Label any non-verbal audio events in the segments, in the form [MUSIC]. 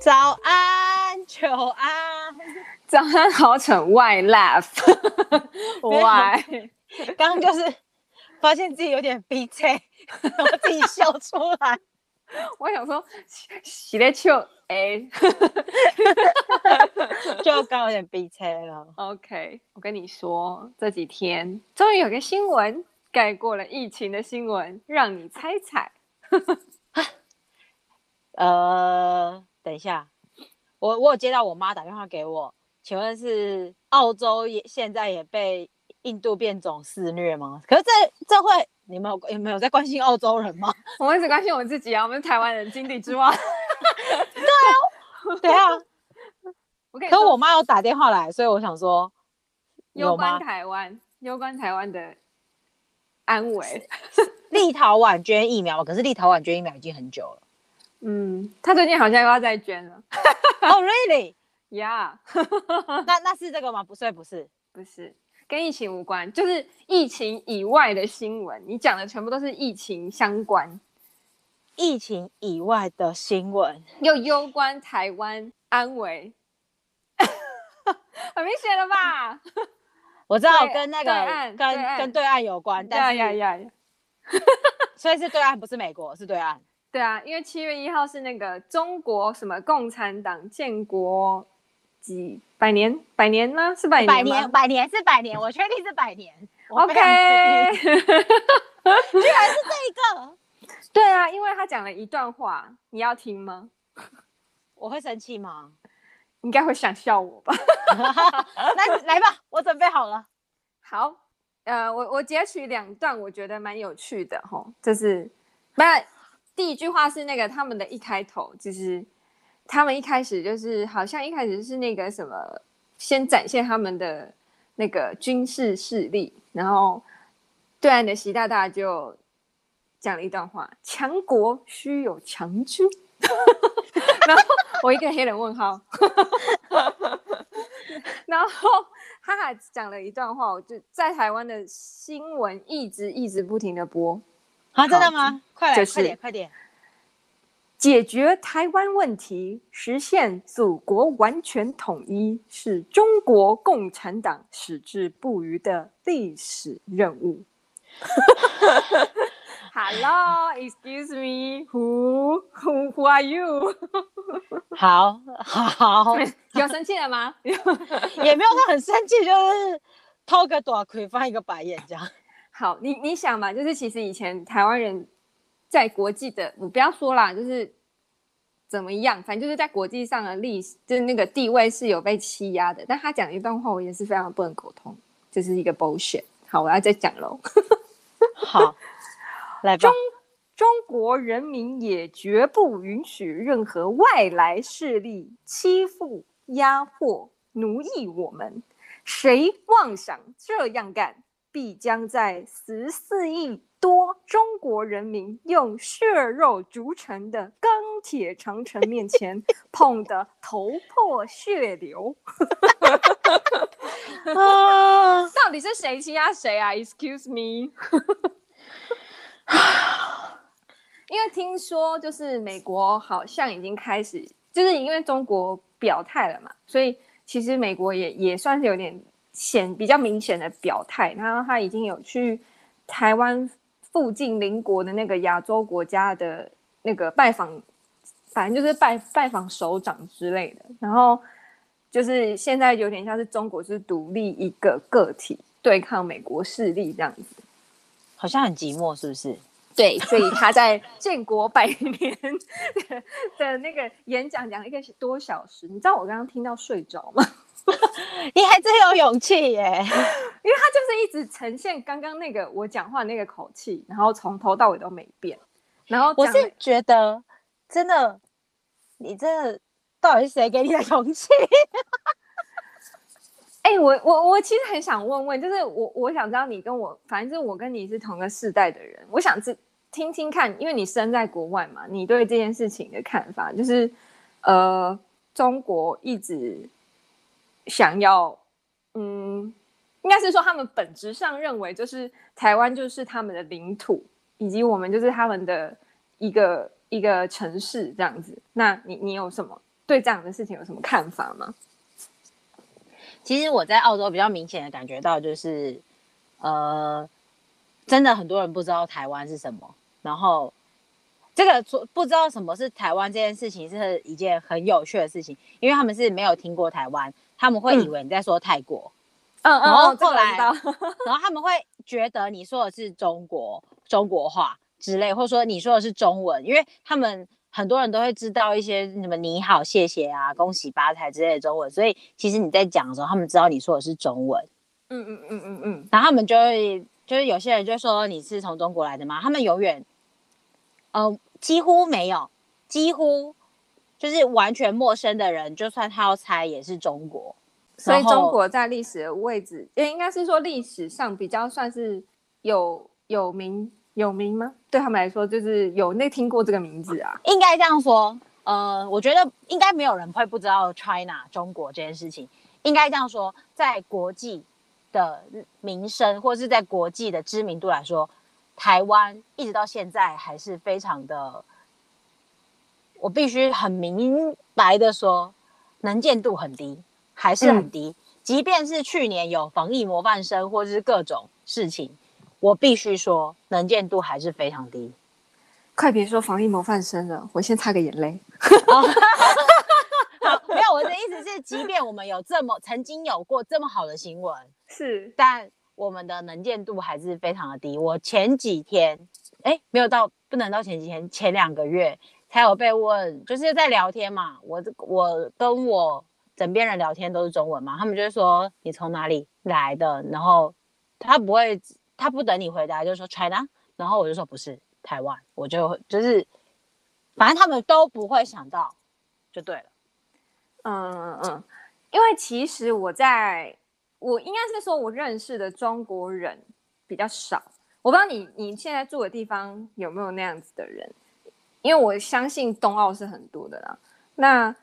早安，久安，早安好蠢，[LAUGHS] Why laugh？Why？刚刚就是发现自己有点鼻塞，[LAUGHS] 我自己笑出来。我想说，洗了笑，哎，[LAUGHS] 就刚有点鼻塞了。OK，我跟你说，这几天终于有个新闻盖过了疫情的新闻，让你猜猜。呃。等一下，我我有接到我妈打电话给我，请问是澳洲也现在也被印度变种肆虐吗？可是这这会你们有有没有在关心澳洲人吗？[LAUGHS] 我们只关心我们自己啊，我们是台湾人，井底之蛙。[LAUGHS] 对啊，对啊。我可是我妈有打电话来，所以我想说，攸关台湾，攸关台湾的安危。立陶宛捐疫苗，可是立陶宛捐疫苗已经很久了。嗯，他最近好像又要再捐了。[LAUGHS] 哦、[LAUGHS] oh,，really？Yeah 那那是这个吗？不是，不是，不是，跟疫情无关，就是疫情以外的新闻。你讲的全部都是疫情相关，疫情以外的新闻又攸关台湾安危，很明显了吧？[LAUGHS] 我知道跟那个跟跟对岸有关，但是呀呀呀，所以是对岸，不是美国，是对岸。对啊，因为七月一号是那个中国什么共产党建国几百年？百年吗？是百年吗？百年，百年是百年，我确定是百年。OK，[LAUGHS] 居然是这一个。对啊，因为他讲了一段话，你要听吗？我会生气吗？应该会想笑我吧。[LAUGHS] [LAUGHS] 来来吧，我准备好了。好，呃，我我截取两段，我觉得蛮有趣的哈，就是那。第一句话是那个他们的一开头，就是他们一开始就是好像一开始是那个什么，先展现他们的那个军事势力，然后对岸的习大大就讲了一段话：强国需有强军。[LAUGHS] 然后我一个黑人问号，然后他还讲了一段话，我就在台湾的新闻一直一直不停的播。啊，真的吗？快来，就是、快点，快点！解决台湾问题，实现祖国完全统一，是中国共产党矢志不渝的历史任务。[LAUGHS] Hello，excuse me，who who who are you？好好，[LAUGHS] 有生气了吗？[LAUGHS] 也没有说很生气，就是偷个大盔，翻一个白眼这样。好，你你想嘛，就是其实以前台湾人在国际的，我不要说啦，就是怎么样，反正就是在国际上的历史，就是那个地位是有被欺压的。但他讲一段话，我也是非常不能沟通，就是一个 bullshit。好，我要再讲喽。[LAUGHS] 好，来吧。中中国人民也绝不允许任何外来势力欺负、压迫、奴役我们。谁妄想这样干？必将在十四亿多中国人民用血肉筑成的钢铁长城面前 [LAUGHS] 碰得头破血流。[LAUGHS] 啊！[LAUGHS] 到底是谁欺压谁啊？Excuse me。因为听说就是美国好像已经开始，就是因为中国表态了嘛，所以其实美国也也算是有点。显比较明显的表态，然后他已经有去台湾附近邻国的那个亚洲国家的那个拜访，反正就是拜拜访首长之类的。然后就是现在有点像是中国是独立一个个体对抗美国势力这样子，好像很寂寞，是不是？对，所以他在建国百年的那个演讲讲了一个多小时，你知道我刚刚听到睡着吗？[LAUGHS] 你还真有勇气耶！[LAUGHS] 因为他就是一直呈现刚刚那个我讲话那个口气，然后从头到尾都没变。然后我是觉得，真的，你这到底是谁给你的勇气？[LAUGHS] 哎、欸，我我我其实很想问问，就是我我想知道你跟我，反正我跟你是同个世代的人，我想知听听看，因为你身在国外嘛，你对这件事情的看法，就是呃，中国一直。想要，嗯，应该是说他们本质上认为，就是台湾就是他们的领土，以及我们就是他们的一个一个城市这样子。那你你有什么对这样的事情有什么看法吗？其实我在澳洲比较明显的感觉到就是，呃，真的很多人不知道台湾是什么，然后这个不知道什么是台湾这件事情是一件很有趣的事情，因为他们是没有听过台湾，他们会以为你在说泰国，嗯嗯，然后后来，嗯嗯、[LAUGHS] 然后他们会觉得你说的是中国中国话之类，或者说你说的是中文，因为他们。很多人都会知道一些什么你好、谢谢啊、恭喜发财之类的中文，所以其实你在讲的时候，他们知道你说的是中文。嗯嗯嗯嗯嗯。然后他们就会，就是有些人就说你是从中国来的吗？他们永远，呃，几乎没有，几乎就是完全陌生的人，就算他要猜也是中国。所以中国在历史的位置，也应该是说历史上比较算是有有名。有名吗？对他们来说，就是有那听过这个名字啊。应该这样说，呃，我觉得应该没有人会不知道 China 中国这件事情。应该这样说，在国际的名声或是在国际的知名度来说，台湾一直到现在还是非常的，我必须很明白的说，能见度很低，还是很低。嗯、即便是去年有防疫模范生或者是各种事情。我必须说，能见度还是非常低。快别说防疫模范生了，我先擦个眼泪。[LAUGHS] 好，没有，我的意思是，即便我们有这么曾经有过这么好的新闻，[LAUGHS] 是，但我们的能见度还是非常的低。我前几天，哎，没有到，不能到前几天，前两个月才有被问，就是在聊天嘛。我我跟我枕边人聊天都是中文嘛，他们就说你从哪里来的，然后他不会。他不等你回答，就说 China，然后我就说不是台湾，我就就是，反正他们都不会想到，就对了。嗯嗯嗯，因为其实我在，我应该是说我认识的中国人比较少，我不知道你你现在住的地方有没有那样子的人，因为我相信冬奥是很多的啦。那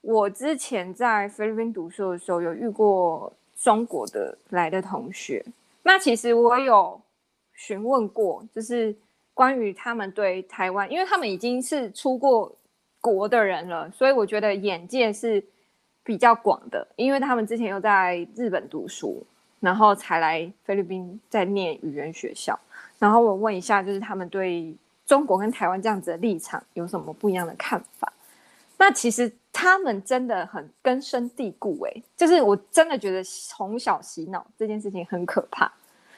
我之前在菲律宾读书的时候，有遇过中国的来的同学。那其实我有询问过，就是关于他们对台湾，因为他们已经是出过国的人了，所以我觉得眼界是比较广的。因为他们之前又在日本读书，然后才来菲律宾在念语言学校。然后我问一下，就是他们对中国跟台湾这样子的立场有什么不一样的看法？那其实他们真的很根深蒂固，哎，就是我真的觉得从小洗脑这件事情很可怕，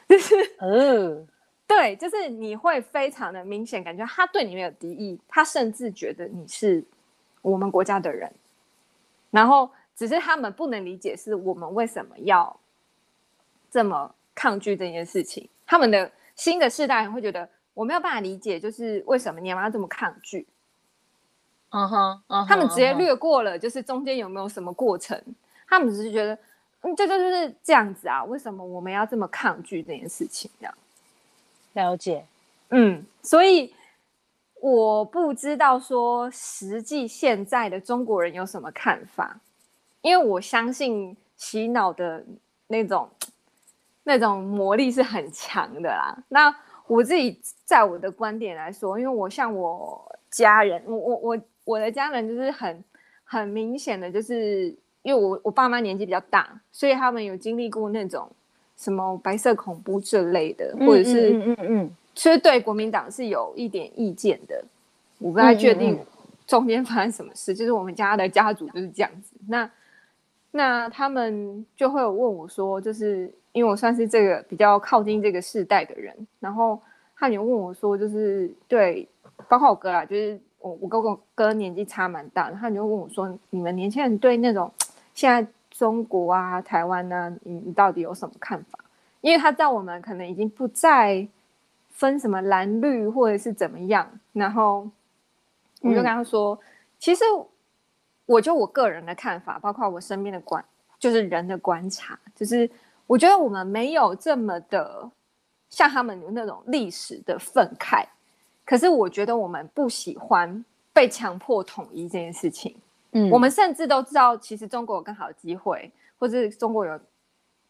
就是，嗯，[LAUGHS] 对，就是你会非常的明显感觉他对你没有敌意，他甚至觉得你是我们国家的人，然后只是他们不能理解是我们为什么要这么抗拒这件事情，他们的新的世代人会觉得我没有办法理解，就是为什么你要这么抗拒。嗯哼，他们直接略过了，就是中间有没有什么过程？他们只是觉得，嗯，这就就是这样子啊。为什么我们要这么抗拒这件事情？这样了解，嗯，所以我不知道说实际现在的中国人有什么看法，因为我相信洗脑的那种 [TSK] 那种魔力是很强的啦。那我自己在我的观点来说，因为我像我家人，我我我。我的家人就是很很明显的，就是因为我我爸妈年纪比较大，所以他们有经历过那种什么白色恐怖这类的，或者是嗯嗯嗯，其实对国民党是有一点意见的。我不太确定中间发生什么事，就是我们家的家族就是这样子。那那他们就会有问我说，就是因为我算是这个比较靠近这个世代的人，然后他有问我说，就是对，包括我哥啦，就是。我我跟我哥年纪差蛮大，他就问我说：“你们年轻人对那种现在中国啊、台湾呢、啊，你你到底有什么看法？”因为他在我们可能已经不再分什么蓝绿或者是怎么样，然后我就跟他说：“嗯、其实我就我个人的看法，包括我身边的观，就是人的观察，就是我觉得我们没有这么的像他们有那种历史的愤慨。”可是我觉得我们不喜欢被强迫统一这件事情。嗯，我们甚至都知道，其实中国有更好的机会，或者是中国有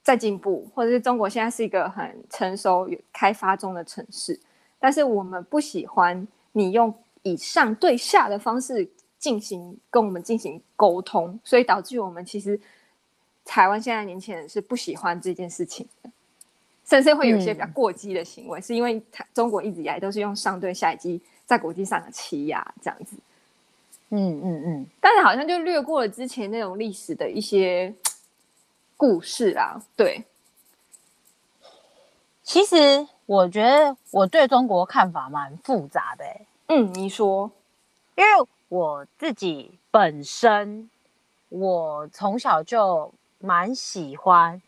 在进步，或者是中国现在是一个很成熟、有开发中的城市。但是我们不喜欢你用以上对下的方式进行跟我们进行沟通，所以导致我们其实台湾现在年轻人是不喜欢这件事情的，甚至会有一些比较过激的行为，嗯、是因为台中国一直以来都是用上对下以及在国际上的欺压这样子。嗯嗯嗯，嗯但是好像就略过了之前那种历史的一些故事啊。对，其实我觉得我对中国看法蛮复杂的、欸。嗯，你说，因为我自己本身，我从小就蛮喜欢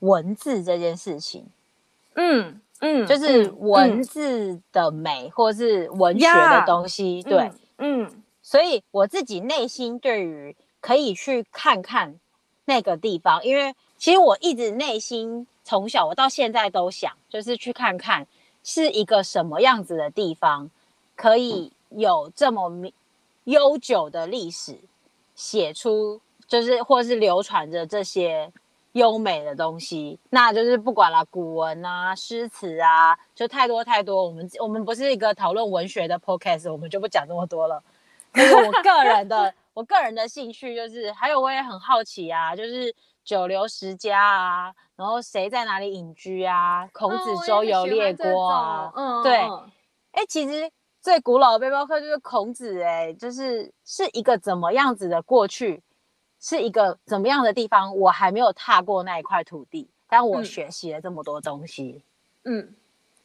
文字这件事情。嗯嗯，就是文字的美，或是文学的东西。对，嗯。所以我自己内心对于可以去看看那个地方，因为其实我一直内心从小我到现在都想，就是去看看是一个什么样子的地方，可以有这么悠久的历史，写出就是或是流传着这些优美的东西。那就是不管了，古文啊、诗词啊，就太多太多。我们我们不是一个讨论文学的 podcast，我们就不讲这么多了。就是我个人的，我个人的兴趣就是，还有我也很好奇啊，就是九流十家啊，然后谁在哪里隐居啊，孔子周游列国啊，嗯，对，哎，其实最古老的背包客就是孔子，哎，就是是一个怎么样子的过去，是一个怎么样的地方，我还没有踏过那一块土地，但我学习了这么多东西，嗯，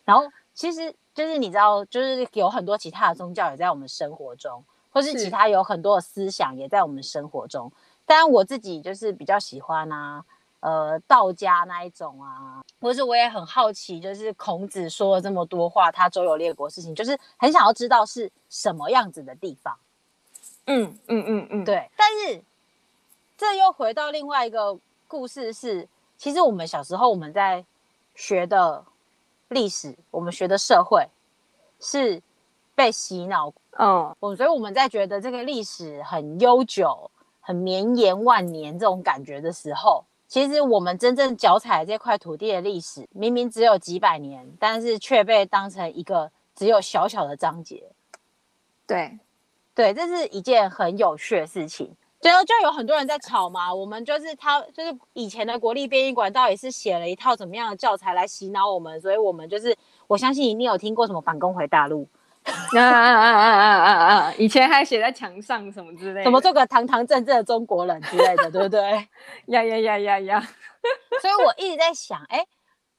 然后其实就是你知道，就是有很多其他的宗教也在我们生活中。或是其他有很多的思想也在我们生活中，当然我自己就是比较喜欢啊，呃，道家那一种啊，或是我也很好奇，就是孔子说了这么多话，他周游列国事情，就是很想要知道是什么样子的地方。嗯嗯嗯嗯，嗯嗯对。但是这又回到另外一个故事是，其实我们小时候我们在学的历史，我们学的社会是被洗脑。嗯，我所以我们在觉得这个历史很悠久、很绵延万年这种感觉的时候，其实我们真正脚踩这块土地的历史，明明只有几百年，但是却被当成一个只有小小的章节。对，对，这是一件很有趣的事情。最后就有很多人在吵嘛，我们就是他，就是以前的国立编译馆到底是写了一套怎么样的教材来洗脑我们，所以我们就是我相信你有听过什么反攻回大陆。啊啊啊啊啊啊啊！以前还写在墙上什么之类的，怎么做个堂堂正正的中国人之类的，对不对？呀呀呀呀呀！所以我一直在想，哎，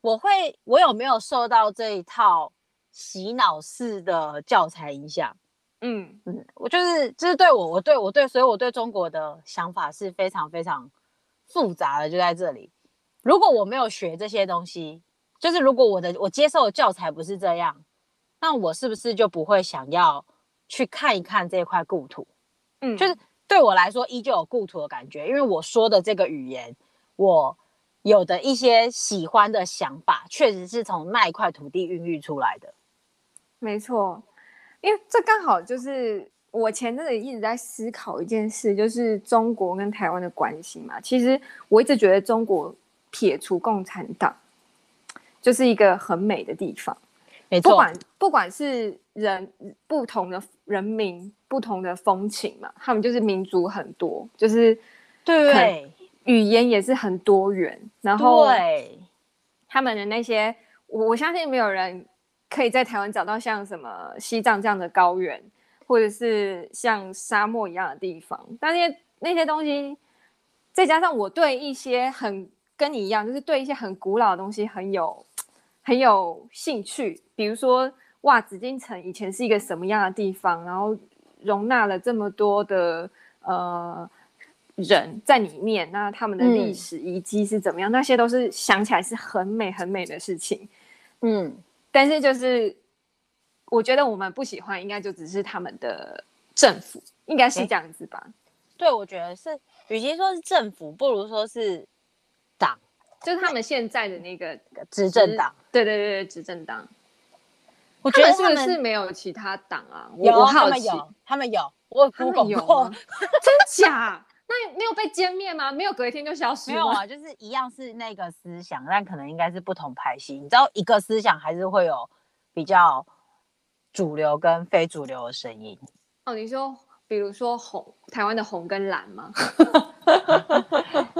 我会，我有没有受到这一套洗脑式的教材影响？嗯嗯，我就是，就是对我，我对我对，所以我对中国的想法是非常非常复杂的，就在这里。如果我没有学这些东西，就是如果我的我接受的教材不是这样。那我是不是就不会想要去看一看这块故土？嗯，就是对我来说依旧有故土的感觉，因为我说的这个语言，我有的一些喜欢的想法，确实是从那一块土地孕育出来的。没错，因为这刚好就是我前阵子一直在思考一件事，就是中国跟台湾的关系嘛。其实我一直觉得中国撇除共产党，就是一个很美的地方。没错，不管不管是人不同的人民不同的风情嘛，他们就是民族很多，就是对语言也是很多元，然后对他们的那些，我相信没有人可以在台湾找到像什么西藏这样的高原，或者是像沙漠一样的地方，但那些那些东西，再加上我对一些很跟你一样，就是对一些很古老的东西很有。很有兴趣，比如说，哇，紫禁城以前是一个什么样的地方，然后容纳了这么多的呃人在里面，那他们的历史遗迹是怎么样？嗯、那些都是想起来是很美很美的事情，嗯，但是就是我觉得我们不喜欢，应该就只是他们的政府，应该是这样子吧？对，我觉得是，与其说是政府，不如说是党。就是他们现在的那个执政党，对对对对，执政党。我觉得是不是没有其他党啊？有，我他们有，他们有，我有 Google 过，真假？那没有被歼灭吗？没有隔一天就消失？没有啊，就是一样是那个思想，但可能应该是不同派系。你知道，一个思想还是会有比较主流跟非主流的声音。哦，你说比如说红台湾的红跟蓝吗？[LAUGHS]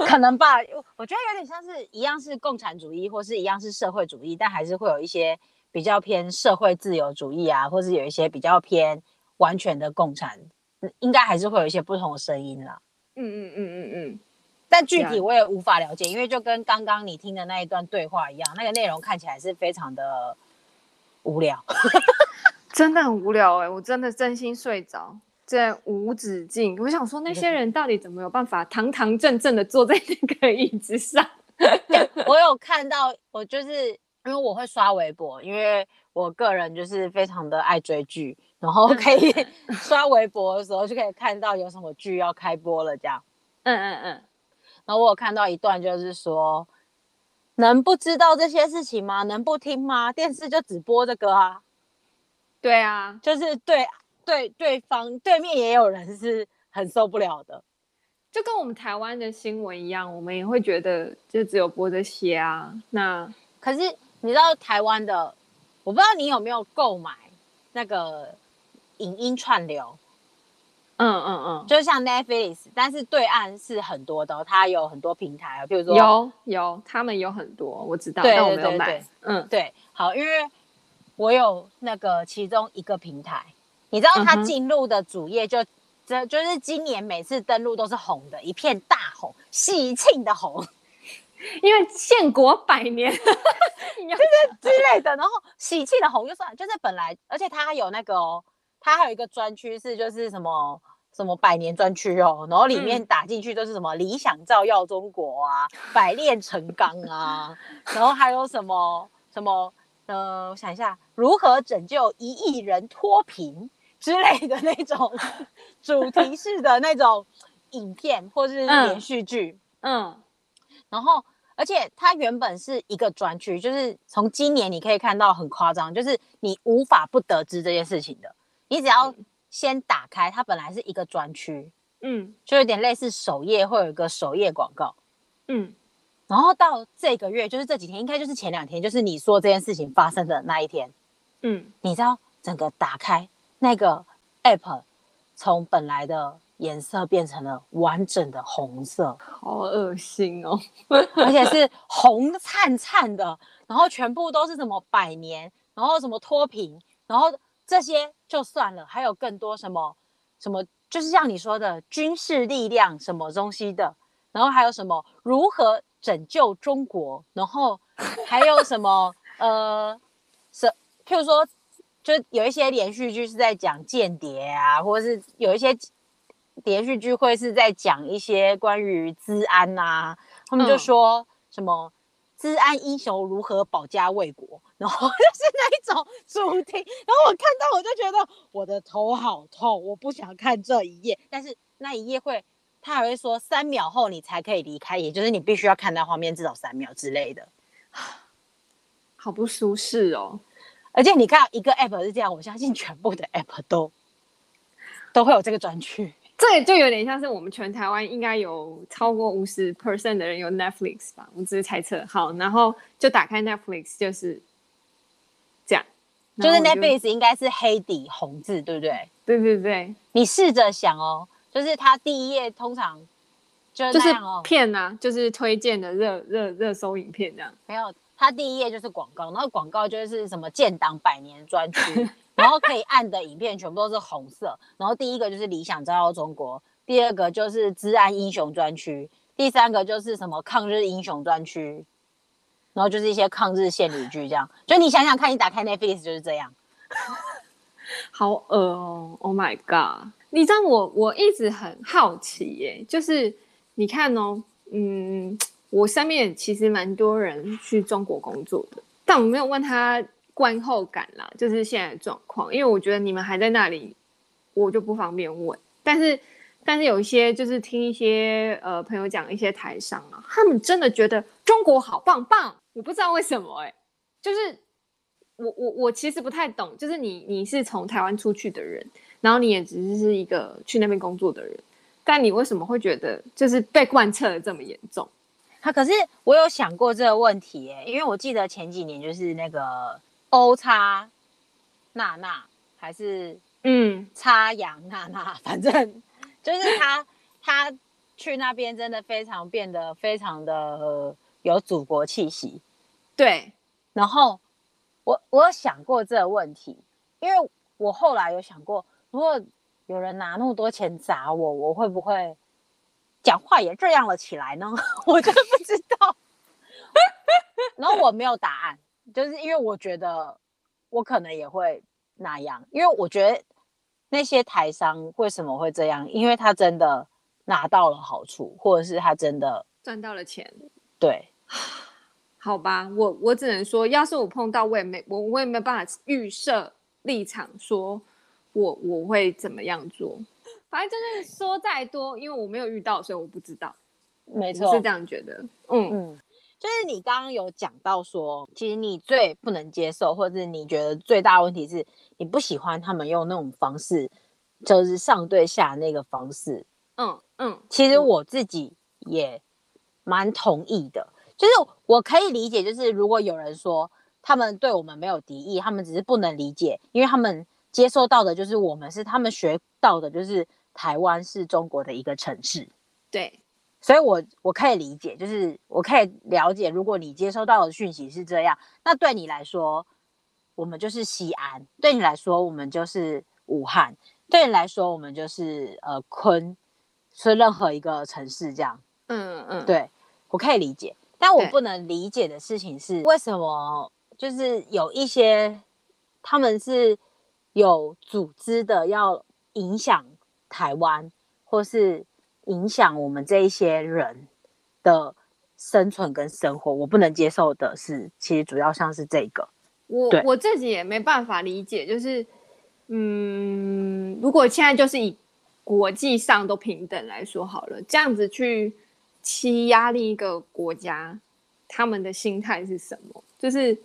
可能吧，我觉得有点像是一样是共产主义，或是一样是社会主义，但还是会有一些比较偏社会自由主义啊，或是有一些比较偏完全的共产，应该还是会有一些不同的声音啦。嗯嗯嗯嗯嗯。但具体我也无法了解，因为就跟刚刚你听的那一段对话一样，那个内容看起来是非常的无聊，[LAUGHS] 真的很无聊哎、欸，我真的真心睡着。这无止境，我想说那些人到底怎么有办法堂堂正正的坐在那个椅子上？[LAUGHS] 我有看到，我就是因为我会刷微博，因为我个人就是非常的爱追剧，然后可以 [LAUGHS] 刷微博的时候就可以看到有什么剧要开播了这样。嗯嗯嗯。然后我有看到一段，就是说能不知道这些事情吗？能不听吗？电视就只播这个啊。对啊，就是对。对，对方对面也有人是很受不了的，就跟我们台湾的新闻一样，我们也会觉得就只有播这些啊。那可是你知道台湾的，我不知道你有没有购买那个影音串流，嗯嗯嗯，就像 Netflix，但是对岸是很多的，它有很多平台，比如说有有，他们有很多，我知道，对但我没有买。嗯，对，好，因为我有那个其中一个平台。你知道他进入的主页就，这、uh. 就是今年每次登录都是红的，一片大红，喜庆的红，因为建国百年，[LAUGHS] 就是之类的。然后喜庆的红就算，就是本来，而且它还有那个哦，他还有一个专区是就是什么什么百年专区哦，然后里面打进去都是什么理想照耀中国啊，百炼成钢啊，然后还有什么什么呃，我想一下，如何拯救一亿人脱贫。[LAUGHS] 之类的那种主题式的那种影片，或是连续剧，嗯，嗯，然后而且它原本是一个专区，就是从今年你可以看到很夸张，就是你无法不得知这件事情的，你只要先打开，它本来是一个专区，嗯，就有点类似首页会有一个首页广告，嗯，然后到这个月就是这几天，应该就是前两天，就是你说这件事情发生的那一天，嗯，你知道整个打开。那个 app 从本来的颜色变成了完整的红色，好恶心哦！[LAUGHS] 而且是红灿灿的，然后全部都是什么百年，然后什么脱贫，然后这些就算了，还有更多什么什么，就是像你说的军事力量什么东西的，然后还有什么如何拯救中国，然后还有什么呃，是譬如说。就有一些连续剧是在讲间谍啊，或者是有一些连续剧会是在讲一些关于治安啊，他们就说什么资安英雄如何保家卫国，[LAUGHS] 然后就是那一种主题，然后我看到我就觉得我的头好痛，我不想看这一页，但是那一页会，他还会说三秒后你才可以离开，也就是你必须要看到画面至少三秒之类的，[SIGHS] 好不舒适哦。而且你看一个 app 是这样，我相信全部的 app 都都会有这个专区。这就有点像是我们全台湾应该有超过五十 percent 的人有 Netflix 吧？我只是猜测。好，然后就打开 Netflix 就是这样，就是 Netflix 应该是黑底红字，对不对？对对对。你试着想哦，就是它第一页通常就是片啊，就是推荐的热热热搜影片这样，没有。它第一页就是广告，然后广告就是什么建党百年专区，[LAUGHS] 然后可以按的影片全部都是红色。然后第一个就是理想照耀中国，第二个就是治安英雄专区，第三个就是什么抗日英雄专区，然后就是一些抗日献礼剧这样。就你想想看，你打开 Netflix 就是这样，[LAUGHS] 好恶哦！Oh my god！你知道我我一直很好奇耶，就是你看哦，嗯。我身边其实蛮多人去中国工作的，但我没有问他观后感啦，就是现在的状况，因为我觉得你们还在那里，我就不方便问。但是，但是有一些就是听一些呃朋友讲一些台商啊，他们真的觉得中国好棒棒，我不知道为什么哎、就是我我我其实不太懂，就是你你是从台湾出去的人，然后你也只是一个去那边工作的人，但你为什么会觉得就是被贯彻的这么严重？他可是我有想过这个问题耶，因为我记得前几年就是那个欧叉娜娜还是嗯，插杨娜娜，[LAUGHS] 反正就是他他去那边真的非常变得非常的有祖国气息。对，然后我我有想过这个问题，因为我后来有想过，如果有人拿那么多钱砸我，我会不会讲话也这样了起来呢？[LAUGHS] 我就不知道。然后我没有答案，就是因为我觉得我可能也会那样，因为我觉得那些台商为什么会这样？因为他真的拿到了好处，或者是他真的赚到了钱。对，[SIGHS] 好吧，我我只能说，要是我碰到，我也没我我也没有办法预设立场，说我我会怎么样做。反正就是说再多，因为我没有遇到，所以我不知道。没错，是这样觉得。嗯嗯。就是你刚刚有讲到说，其实你最不能接受，或者是你觉得最大问题是你不喜欢他们用那种方式，就是上对下那个方式。嗯嗯，其实我自己也蛮同意的，就是我可以理解，就是如果有人说他们对我们没有敌意，他们只是不能理解，因为他们接收到的就是我们是他们学到的，就是台湾是中国的一个城市。对。所以我，我我可以理解，就是我可以了解，如果你接收到的讯息是这样，那对你来说，我们就是西安；对你来说，我们就是武汉；对你来说，我们就是呃昆，是任何一个城市这样。嗯嗯，对，我可以理解，但我不能理解的事情是，为什么就是有一些他们是有组织的要影响台湾，或是。影响我们这一些人的生存跟生活，我不能接受的是，其实主要像是这个，我我自己也没办法理解，就是，嗯，如果现在就是以国际上都平等来说好了，这样子去欺压另一个国家，他们的心态是什么？就是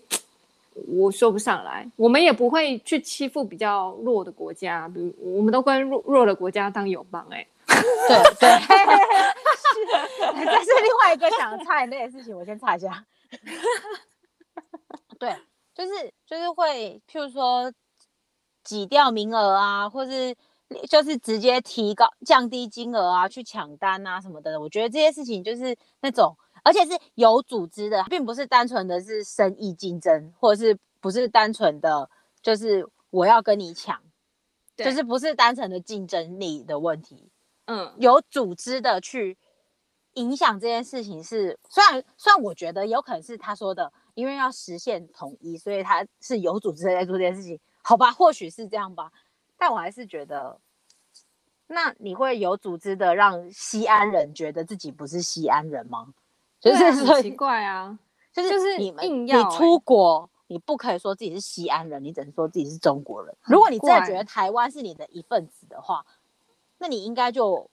我说不上来，我们也不会去欺负比较弱的国家，比如我们都跟弱弱的国家当友邦，欸，哎。对 [LAUGHS] 对，[LAUGHS] [LAUGHS] 这是另外一个想插眼泪的事情，我先插一下。对，就是就是会，譬如说挤掉名额啊，或是就是直接提高降低金额啊，去抢单啊什么的。我觉得这些事情就是那种，而且是有组织的，并不是单纯的是生意竞争，或者是不是单纯的，就是我要跟你抢，就是不是单纯的竞争力的问题。嗯，有组织的去影响这件事情是，虽然虽然我觉得有可能是他说的，因为要实现统一，所以他是有组织的在做这件事情，好吧，或许是这样吧，但我还是觉得，那你会有组织的让西安人觉得自己不是西安人吗？就是 [LAUGHS] 很奇怪啊，就是就是你们你出国，你不可以说自己是西安人，你只能说自己是中国人。如果你真的觉得台湾是你的一份子的话。那你应该就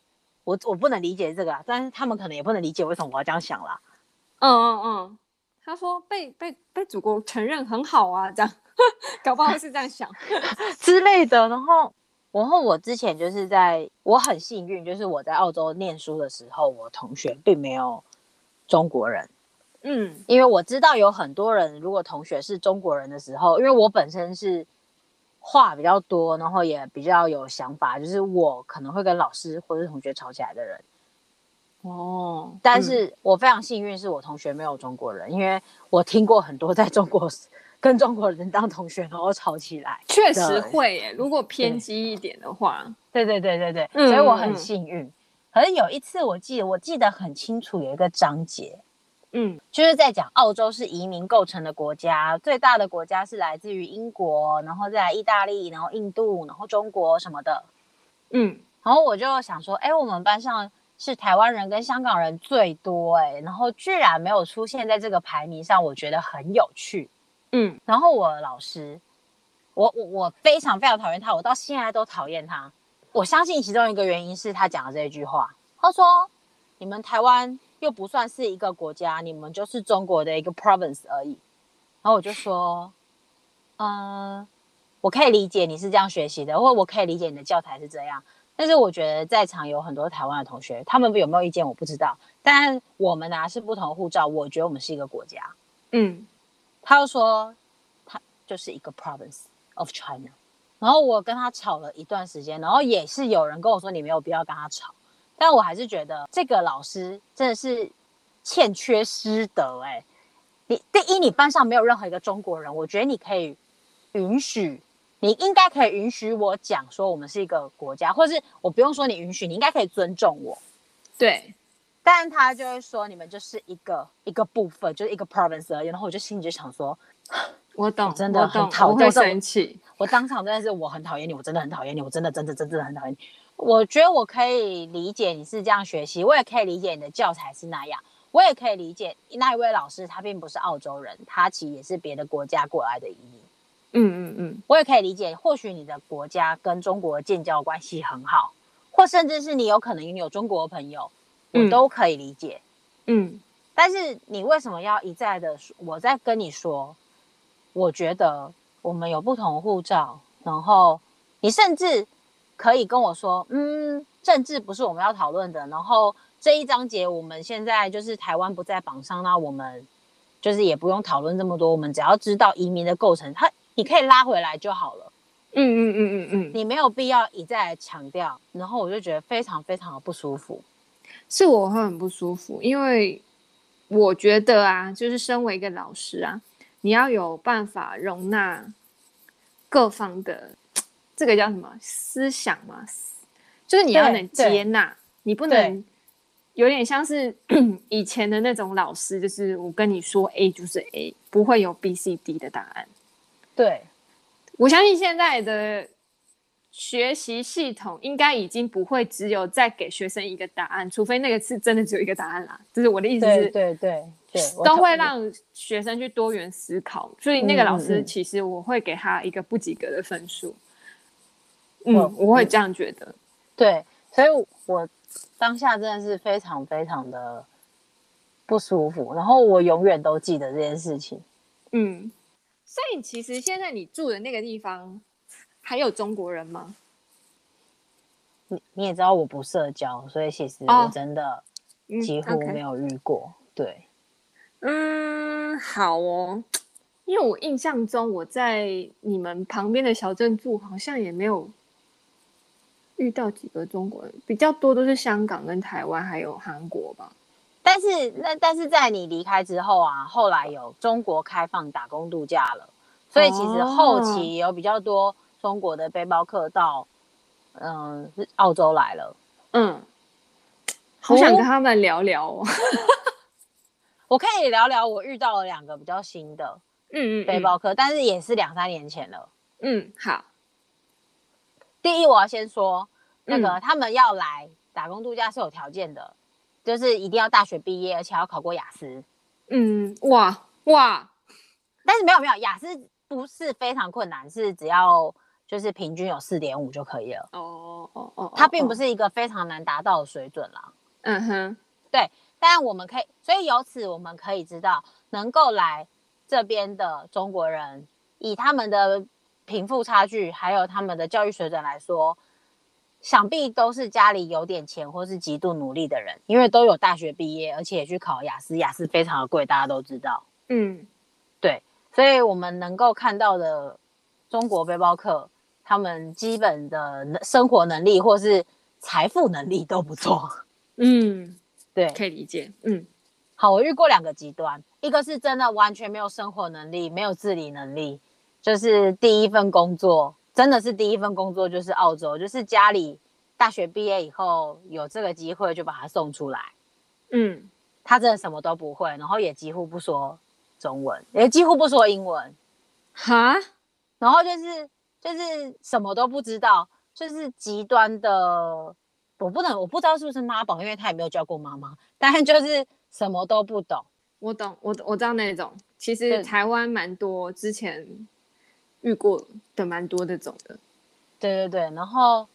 我我不能理解这个啊，但是他们可能也不能理解为什么我要这样想啦。嗯嗯嗯，他说被被被祖国承认很好啊，这样 [LAUGHS] 搞不好是这样想 [LAUGHS] 之类的。然后，然后我之前就是在我很幸运，就是我在澳洲念书的时候，我同学并没有中国人。嗯，因为我知道有很多人，如果同学是中国人的时候，因为我本身是。话比较多，然后也比较有想法，就是我可能会跟老师或者同学吵起来的人。哦，但是我非常幸运，是我同学没有中国人，嗯、因为我听过很多在中国跟中国人当同学然后吵起来。确实会耶，如果偏激一点的话。对对对对对，嗯、所以我很幸运。嗯、可是有一次，我记得我记得很清楚，有一个章节。嗯，就是在讲澳洲是移民构成的国家，最大的国家是来自于英国，然后再来意大利，然后印度，然后中国什么的。嗯，然后我就想说，哎，我们班上是台湾人跟香港人最多，哎，然后居然没有出现在这个排名上，我觉得很有趣。嗯，然后我老师，我我我非常非常讨厌他，我到现在都讨厌他。我相信其中一个原因是他讲的这一句话，他说：“你们台湾。”又不算是一个国家，你们就是中国的一个 province 而已。然后我就说，嗯，我可以理解你是这样学习的，或我可以理解你的教材是这样。但是我觉得在场有很多台湾的同学，他们有没有意见我不知道。但我们拿、啊、是不同护照，我觉得我们是一个国家。嗯，他又说，他就是一个 province of China。然后我跟他吵了一段时间，然后也是有人跟我说你没有必要跟他吵，但我还是觉得这个老师真的是欠缺师德哎、欸。你第一，你班上没有任何一个中国人，我觉得你可以允许，你应该可以允许我讲说我们是一个国家，或是我不用说你允许，你应该可以尊重我。对。但他就会说你们就是一个一个部分，就是一个 province 而已。然后我就心里就想说，[SIGHS] 我懂，我真的很讨厌，我会生气。我当场真的是我很讨厌你，我真的很讨厌你，我真的真的真的很讨厌你。我觉得我可以理解你是这样学习，我也可以理解你的教材是那样，我也可以理解那一位老师他并不是澳洲人，他其实也是别的国家过来的移民。嗯嗯嗯，我也可以理解，或许你的国家跟中国建交关系很好，或甚至是你有可能你有中国的朋友。我都可以理解，嗯，但是你为什么要一再的说？我在跟你说，我觉得我们有不同护照，然后你甚至可以跟我说，嗯，政治不是我们要讨论的，然后这一章节我们现在就是台湾不在榜上，那我们就是也不用讨论这么多，我们只要知道移民的构成，他你可以拉回来就好了，嗯嗯嗯嗯嗯，你没有必要一再强调，然后我就觉得非常非常的不舒服。是我会很不舒服，因为我觉得啊，就是身为一个老师啊，你要有办法容纳各方的，这个叫什么思想嘛？就是你要能接纳，你不能有点像是 [CLEARS THROAT] 以前的那种老师，就是我跟你说 A 就是 A，不会有 B、C、D 的答案。对，我相信现在的。学习系统应该已经不会只有再给学生一个答案，除非那个是真的只有一个答案啦。就是我的意思是，对对对，都会让学生去多元思考。所以那个老师其实我会给他一个不及格的分数。嗯，嗯，我会这样觉得。对，所以我当下真的是非常非常的不舒服，然后我永远都记得这件事情。嗯，所以其实现在你住的那个地方。还有中国人吗？你你也知道我不社交，所以其实我真的几乎没有遇过。哦嗯 okay、对，嗯，好哦，因为我印象中我在你们旁边的小镇住，好像也没有遇到几个中国人，比较多都是香港跟台湾还有韩国吧。但是那但是在你离开之后啊，后来有中国开放打工度假了，所以其实后期有比较多。中国的背包客到，嗯，澳洲来了，嗯，好想跟他们聊聊哦。[LAUGHS] 我可以聊聊，我遇到了两个比较新的，嗯嗯，背包客，但是也是两三年前了。嗯，好。第一，我要先说，那个他们要来打工度假是有条件的，就是一定要大学毕业，而且要考过雅思。嗯，哇哇，但是没有没有，雅思不是非常困难，是只要。就是平均有四点五就可以了。哦哦哦，它并不是一个非常难达到的水准啦。嗯哼，对。但我们可以，所以由此我们可以知道，能够来这边的中国人，以他们的贫富差距还有他们的教育水准来说，想必都是家里有点钱或是极度努力的人，因为都有大学毕业，而且也去考雅思，雅思非常的贵，大家都知道。嗯，对。所以我们能够看到的中国背包客。他们基本的生活能力或是财富能力都不错，[LAUGHS] 嗯，对，可以理解，嗯，好，我遇过两个极端，一个是真的完全没有生活能力，没有自理能力，就是第一份工作真的是第一份工作就是澳洲，就是家里大学毕业以后有这个机会就把他送出来，嗯，他真的什么都不会，然后也几乎不说中文，也几乎不说英文，哈，然后就是。就是什么都不知道，就是极端的，我不能，我不知道是不是妈宝，因为他也没有教过妈妈，但是就是什么都不懂。我懂，我我知道那种，其实台湾蛮多，之前遇过的蛮多这种的。对对对，然后，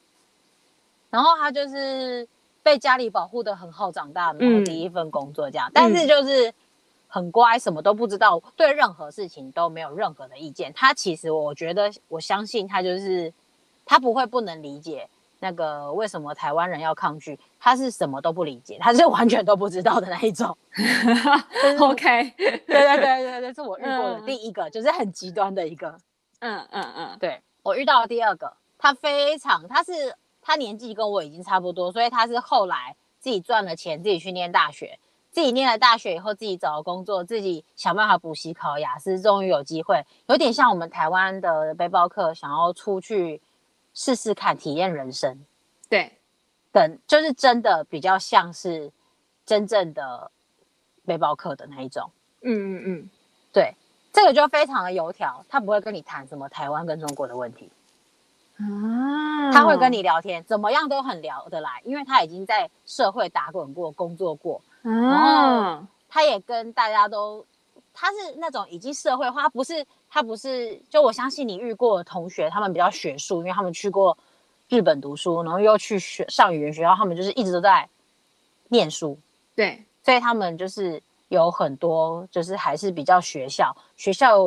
然后他就是被家里保护的很好长大，然后第一份工作这样，嗯、但是就是。很乖，什么都不知道，对任何事情都没有任何的意见。他其实，我觉得，我相信他就是，他不会不能理解那个为什么台湾人要抗拒。他是什么都不理解，他是完全都不知道的那一种。[LAUGHS] OK，对对对对，这是我遇过的第一个，嗯、就是很极端的一个。嗯嗯嗯，对。我遇到了第二个，他非常，他是他年纪跟我已经差不多，所以他是后来自己赚了钱，自己去念大学，自己念了大学以后，自己找了工作，自己想办法补习考雅思，终于有机会，有点像我们台湾的背包客想要出去试试看，体验人生。对，等就是真的比较像是真正的背包客的那一种。嗯嗯嗯，对。这个就非常的油条，他不会跟你谈什么台湾跟中国的问题啊，他会跟你聊天，怎么样都很聊得来，因为他已经在社会打滚过、工作过，啊、然后他也跟大家都，他是那种已经社会化，不是他不是，就我相信你遇过的同学，他们比较学术，因为他们去过日本读书，然后又去学上语言学校，他们就是一直都在念书，对，所以他们就是。有很多就是还是比较学校，学校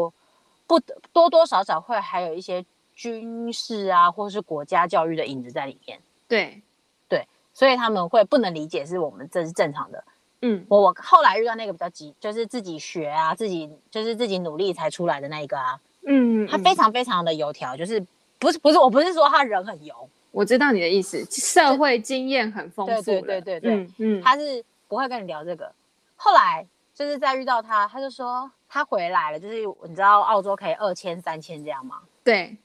不多多少少会还有一些军事啊，或是国家教育的影子在里面。对，对，所以他们会不能理解是我们这是正常的。嗯，我我后来遇到那个比较急，就是自己学啊，自己就是自己努力才出来的那一个啊。嗯，他非常非常的油条，就是不是不是，我不是说他人很油，我知道你的意思，社会经验很丰富。对对对对对，嗯嗯，他是不会跟你聊这个。后来就是再遇到他，他就说他回来了，就是你知道澳洲可以二签三千这样吗？对。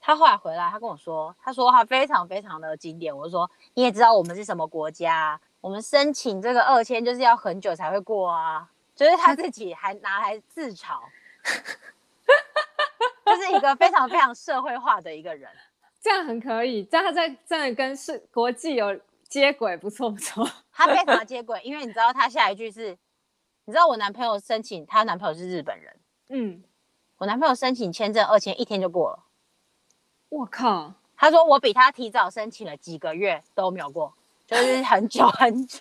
他后来回来，他跟我说，他说他非常非常的经典。我就说你也知道我们是什么国家，我们申请这个二签就是要很久才会过啊，就是他自己还拿来自嘲，[LAUGHS] 就是一个非常非常社会化的一个人。这样很可以，这样他在真的跟是国际有接轨，不错不错。他非常 [LAUGHS] 接轨，因为你知道他下一句是。你知道我男朋友申请，他男朋友是日本人。嗯，我男朋友申请签证二签一天就过了。我靠！他说我比他提早申请了几个月都没有过，就是很久 [LAUGHS] 很久。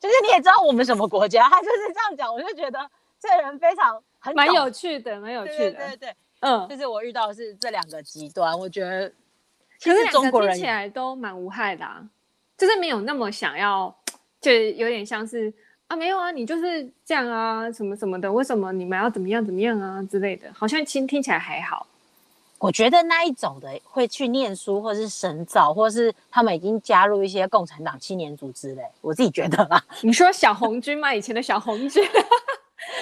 就是你也知道我们什么国家，他就是这样讲，我就觉得这人非常很蛮有趣的，蛮有趣的。对，对对对，嗯，就是我遇到的是这两个极端，我觉得其实中国人听起来都蛮无害的啊，就是没有那么想要。就有点像是啊，没有啊，你就是这样啊，什么什么的，为什么你们要怎么样怎么样啊之类的，好像听听起来还好。我觉得那一种的会去念书，或是深造，或是他们已经加入一些共产党青年组织嘞。我自己觉得啦，你说小红军吗？以前的小红军？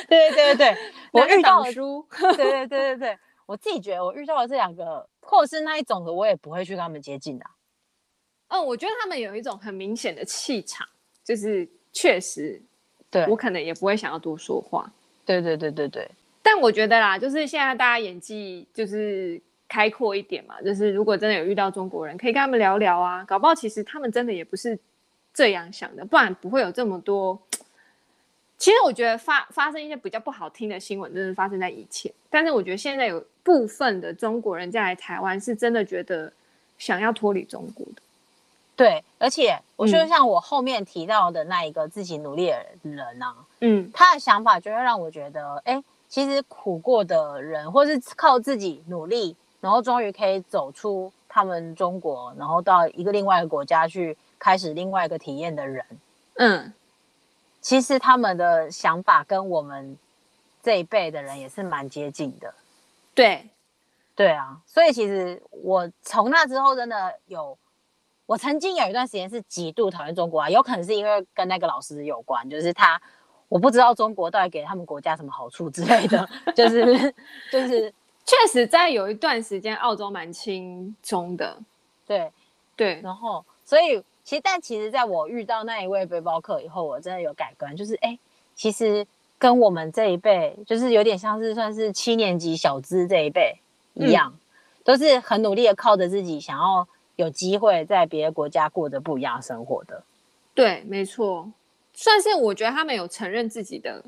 对对对对，[LAUGHS] 我遇到书。[LAUGHS] 对对对对对，我自己觉得我遇到了这两个，或者是那一种的，我也不会去跟他们接近的。嗯，我觉得他们有一种很明显的气场。就是确实，对，我可能也不会想要多说话。对对对对对。但我觉得啦，就是现在大家演技就是开阔一点嘛，就是如果真的有遇到中国人，可以跟他们聊聊啊。搞不好其实他们真的也不是这样想的，不然不会有这么多。其实我觉得发发生一些比较不好听的新闻，真的发生在以前。但是我觉得现在有部分的中国人在来台湾，是真的觉得想要脱离中国的。对，而且我就像我后面提到的那一个自己努力的人啊，嗯，他的想法就会让我觉得，哎，其实苦过的人，或是靠自己努力，然后终于可以走出他们中国，然后到一个另外一个国家去开始另外一个体验的人，嗯，其实他们的想法跟我们这一辈的人也是蛮接近的。对，对啊，所以其实我从那之后真的有。我曾经有一段时间是极度讨厌中国啊，有可能是因为跟那个老师有关，就是他，我不知道中国到底给他们国家什么好处之类的，就是 [LAUGHS] 就是确实在有一段时间澳洲蛮轻松的，对对，然后所以其实但其实在我遇到那一位背包客以后，我真的有改观，就是哎，其实跟我们这一辈就是有点像是算是七年级小资这一辈一样，嗯、都是很努力的靠着自己想要。有机会在别的国家过着不一样生活的，对，没错，算是我觉得他们有承认自己的，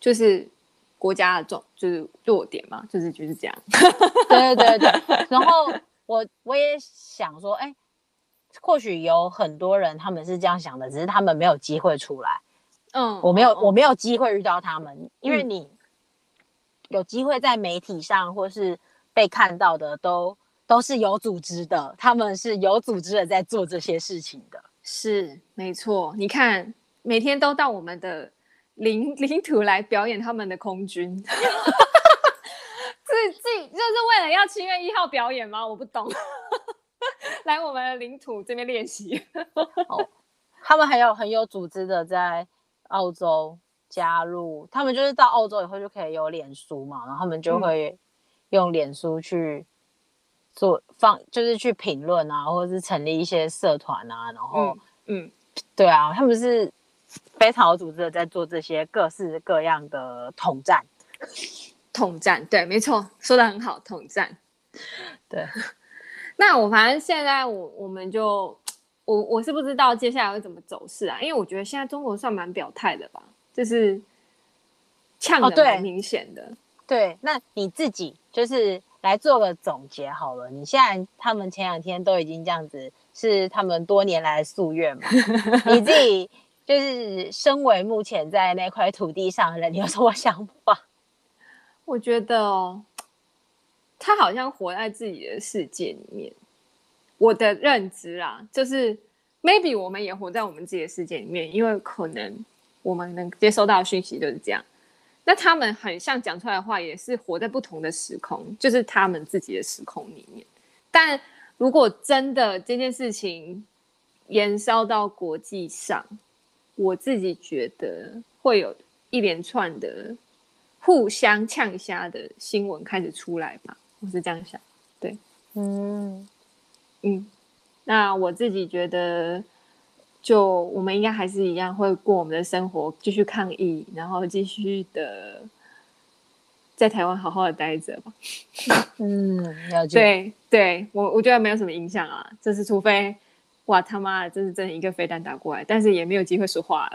就是国家的重，就是弱点嘛，就是就是这样。对对对对。[LAUGHS] 然后我我也想说，哎，或许有很多人他们是这样想的，只是他们没有机会出来。嗯，我没有，我没有机会遇到他们，因为你有机会在媒体上或是被看到的都。都是有组织的，他们是有组织的在做这些事情的，是没错。你看，每天都到我们的领 [LAUGHS] 领土来表演他们的空军，[LAUGHS] 自己就是为了要七月一号表演吗？我不懂。[LAUGHS] 来我们的领土这边练习。[LAUGHS] 哦，他们还有很有组织的在澳洲加入，他们就是到澳洲以后就可以有脸书嘛，然后他们就会用脸书去做放，就是去评论啊，或者是成立一些社团啊，然后嗯，嗯对啊，他们是非常有组织的在做这些各式各样的统战。[LAUGHS] 统战，对，没错，说的很好，统战，对。那我反正现在我我们就我我是不知道接下来会怎么走势啊，因为我觉得现在中国算蛮表态的吧，就是呛的蛮明显的、哦对。对，那你自己就是来做个总结好了。你现在他们前两天都已经这样子，是他们多年来的夙愿嘛？[LAUGHS] 你自己就是身为目前在那块土地上的人，你有什么想法？我觉得哦。他好像活在自己的世界里面，我的认知啊，就是 maybe 我们也活在我们自己的世界里面，因为可能我们能接收到的讯息就是这样。那他们很像讲出来的话，也是活在不同的时空，就是他们自己的时空里面。但如果真的这件事情延烧到国际上，我自己觉得会有一连串的互相呛虾的新闻开始出来吧。我是这样想，对，嗯嗯，那我自己觉得，就我们应该还是一样会过我们的生活，继续抗议，然后继续的在台湾好好的待着吧。嗯，了 [LAUGHS] 解。对，对我我觉得没有什么影响啊，就是除非哇他妈的，这是真的一个飞弹打过来，但是也没有机会说话了。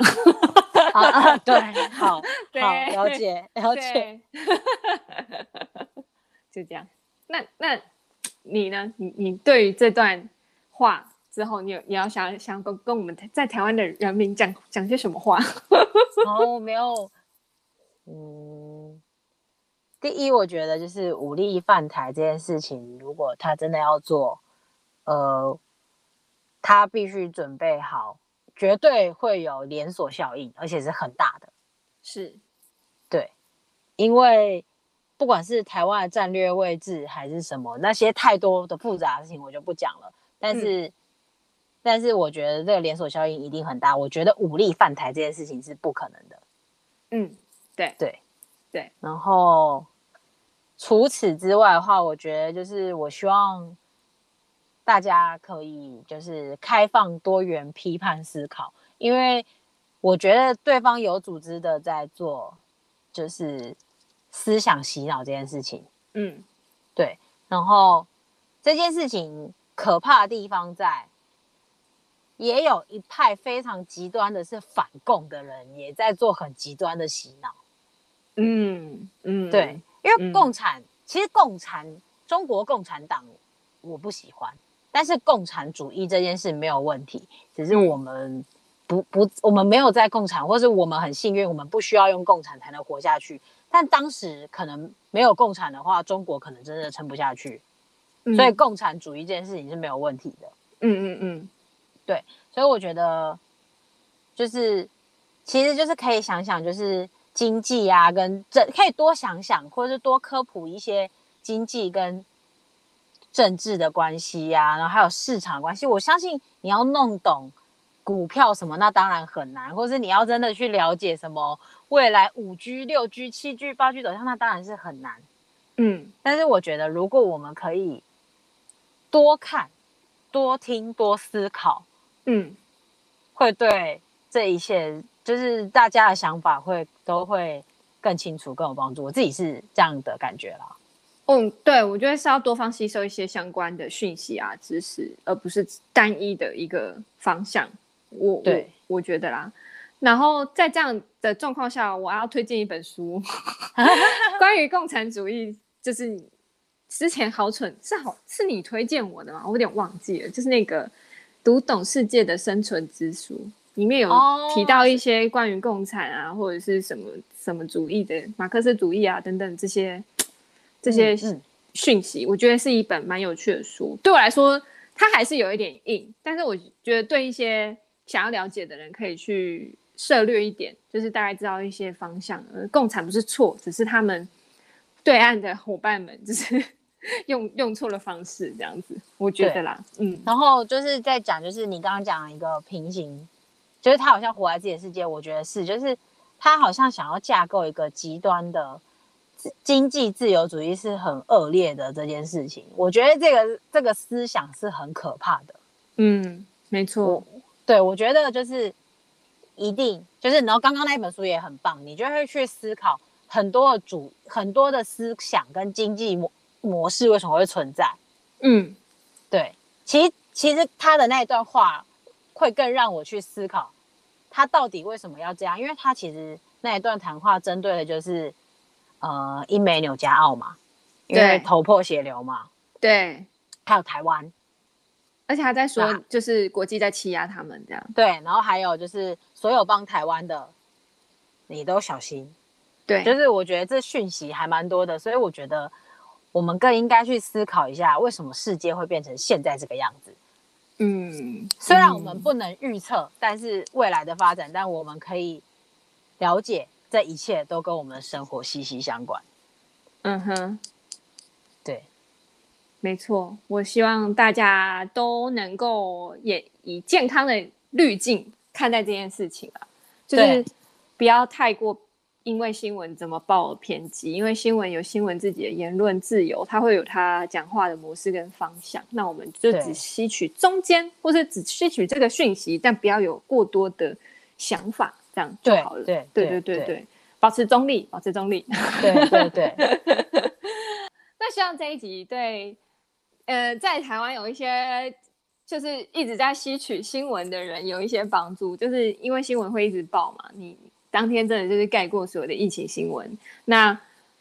啊啊，对，好，[LAUGHS] 对好，了解，了解，[LAUGHS] 你呢？你你对于这段话之后，你有你要想想跟跟我们在台湾的人民讲讲些什么话？[LAUGHS] 哦，没有，嗯，第一，我觉得就是武力犯台这件事情，如果他真的要做，呃，他必须准备好，绝对会有连锁效应，而且是很大的。是，对，因为。不管是台湾的战略位置还是什么，那些太多的复杂的事情我就不讲了。但是，嗯、但是我觉得这个连锁效应一定很大。我觉得武力犯台这件事情是不可能的。嗯，对对对。然后除此之外的话，我觉得就是我希望大家可以就是开放多元批判思考，因为我觉得对方有组织的在做，就是。思想洗脑这件事情，嗯，对。然后这件事情可怕的地方在，也有一派非常极端的是反共的人，也在做很极端的洗脑。嗯嗯，对，因为共产、嗯、其实共产中国共产党我不喜欢，但是共产主义这件事没有问题，只是我们不不，我们没有在共产，或是我们很幸运，我们不需要用共产才能活下去。但当时可能没有共产的话，中国可能真的撑不下去，嗯、所以共产主义这件事情是没有问题的。嗯嗯嗯，对，所以我觉得就是其实就是可以想想，就是经济啊跟政可以多想想，或者是多科普一些经济跟政治的关系呀、啊，然后还有市场关系。我相信你要弄懂股票什么，那当然很难，或是你要真的去了解什么。未来五 G、六 G、七 G、八 G 走向，那当然是很难。嗯，但是我觉得，如果我们可以多看、多听、多思考，嗯，会对这一切，就是大家的想法会都会更清楚、更有帮助。我自己是这样的感觉啦。嗯，对，我觉得是要多方吸收一些相关的讯息啊、知识，而不是单一的一个方向。我对我，我觉得啦。然后在这样的状况下，我要推荐一本书，[LAUGHS] 关于共产主义，就是之前好蠢是好是你推荐我的吗？我有点忘记了，就是那个《读懂世界的生存之书》里面有提到一些关于共产啊，或者是什么什么主义的马克思主义啊等等这些这些讯息，我觉得是一本蛮有趣的书。对我来说，它还是有一点硬，但是我觉得对一些想要了解的人可以去。涉略一点，就是大概知道一些方向。而共产不是错，只是他们对岸的伙伴们就是 [LAUGHS] 用用错了方式这样子，我觉得啦，嗯。然后就是在讲，就是你刚刚讲一个平行，就是他好像活在自己的世界，我觉得是，就是他好像想要架构一个极端的经济自由主义是很恶劣的这件事情，我觉得这个这个思想是很可怕的。嗯，没错，对，我觉得就是一定就是，然后刚刚那一本书也很棒，你就会去思考很多的主很多的思想跟经济模模式为什么会存在。嗯，对，其实其实他的那一段话会更让我去思考，他到底为什么要这样？因为他其实那一段谈话针对的就是呃英美纽加澳嘛，因为头破血流嘛，对，还有台湾。而且还在说，就是国际在欺压他们这样。对，然后还有就是所有帮台湾的，你都小心。对，就是我觉得这讯息还蛮多的，所以我觉得我们更应该去思考一下，为什么世界会变成现在这个样子。嗯，虽然我们不能预测，嗯，但是未来的发展，但我们可以了解，这一切都跟我们的生活息息相关。嗯哼。没错，我希望大家都能够也以健康的滤镜看待这件事情啊，就是不要太过因为新闻怎么报而偏激，因为新闻有新闻自己的言论自由，它会有它讲话的模式跟方向，那我们就只吸取中间，或者只吸取这个讯息，但不要有过多的想法，这样就好了。对对对对对，对，保持中立，保持中立。对对对。[LAUGHS] 那希望这一集对。呃，在台湾有一些就是一直在吸取新闻的人有一些帮助，就是因为新闻会一直报嘛，你当天真的就是盖过所有的疫情新闻。那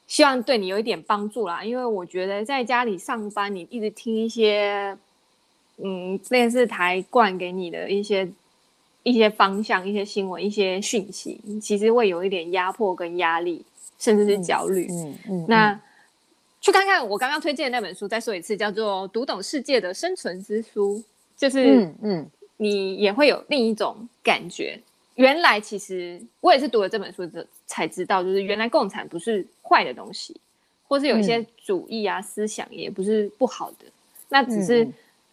希望对你有一点帮助啦，因为我觉得在家里上班，你一直听一些嗯电视台灌给你的一些一些方向、一些新闻、一些讯息，其实会有一点压迫跟压力，甚至是焦虑。嗯嗯，嗯，那。去看看我刚刚推荐的那本书，再说一次，叫做《读懂世界的生存之书》，就是嗯嗯，你也会有另一种感觉。原来其实我也是读了这本书之才知道，就是原来共产不是坏的东西，或是有一些主义啊、嗯、思想也不是不好的，那只是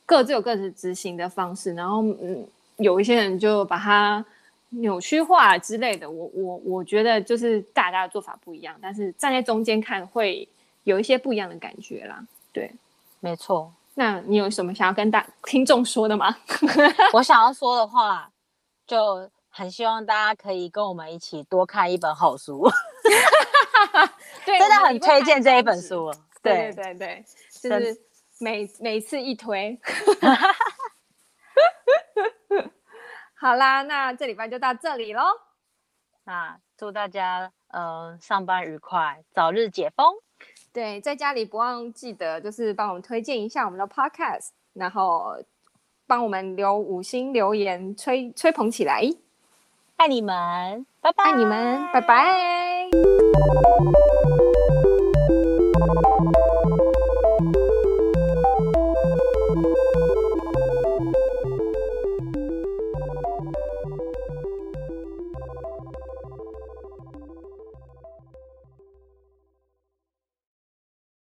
各自有各自执行的方式。然后嗯，有一些人就把它扭曲化之类的。我我我觉得就是大家的做法不一样，但是站在中间看会。有一些不一样的感觉啦，对，没错。那你有什么想要跟大听众说的吗？[LAUGHS] 我想要说的话，就很希望大家可以跟我们一起多看一本好书。[LAUGHS] 对，真的很推荐这一本书。对对对对，就是每每次一推。[LAUGHS] 好啦，那这礼拜就到这里喽。那祝大家嗯、呃、上班愉快，早日解封。对，在家里不忘记得就是帮我们推荐一下我们的 podcast，然后帮我们留五星留言，吹吹捧起来，爱你们，拜拜，爱你们，拜拜。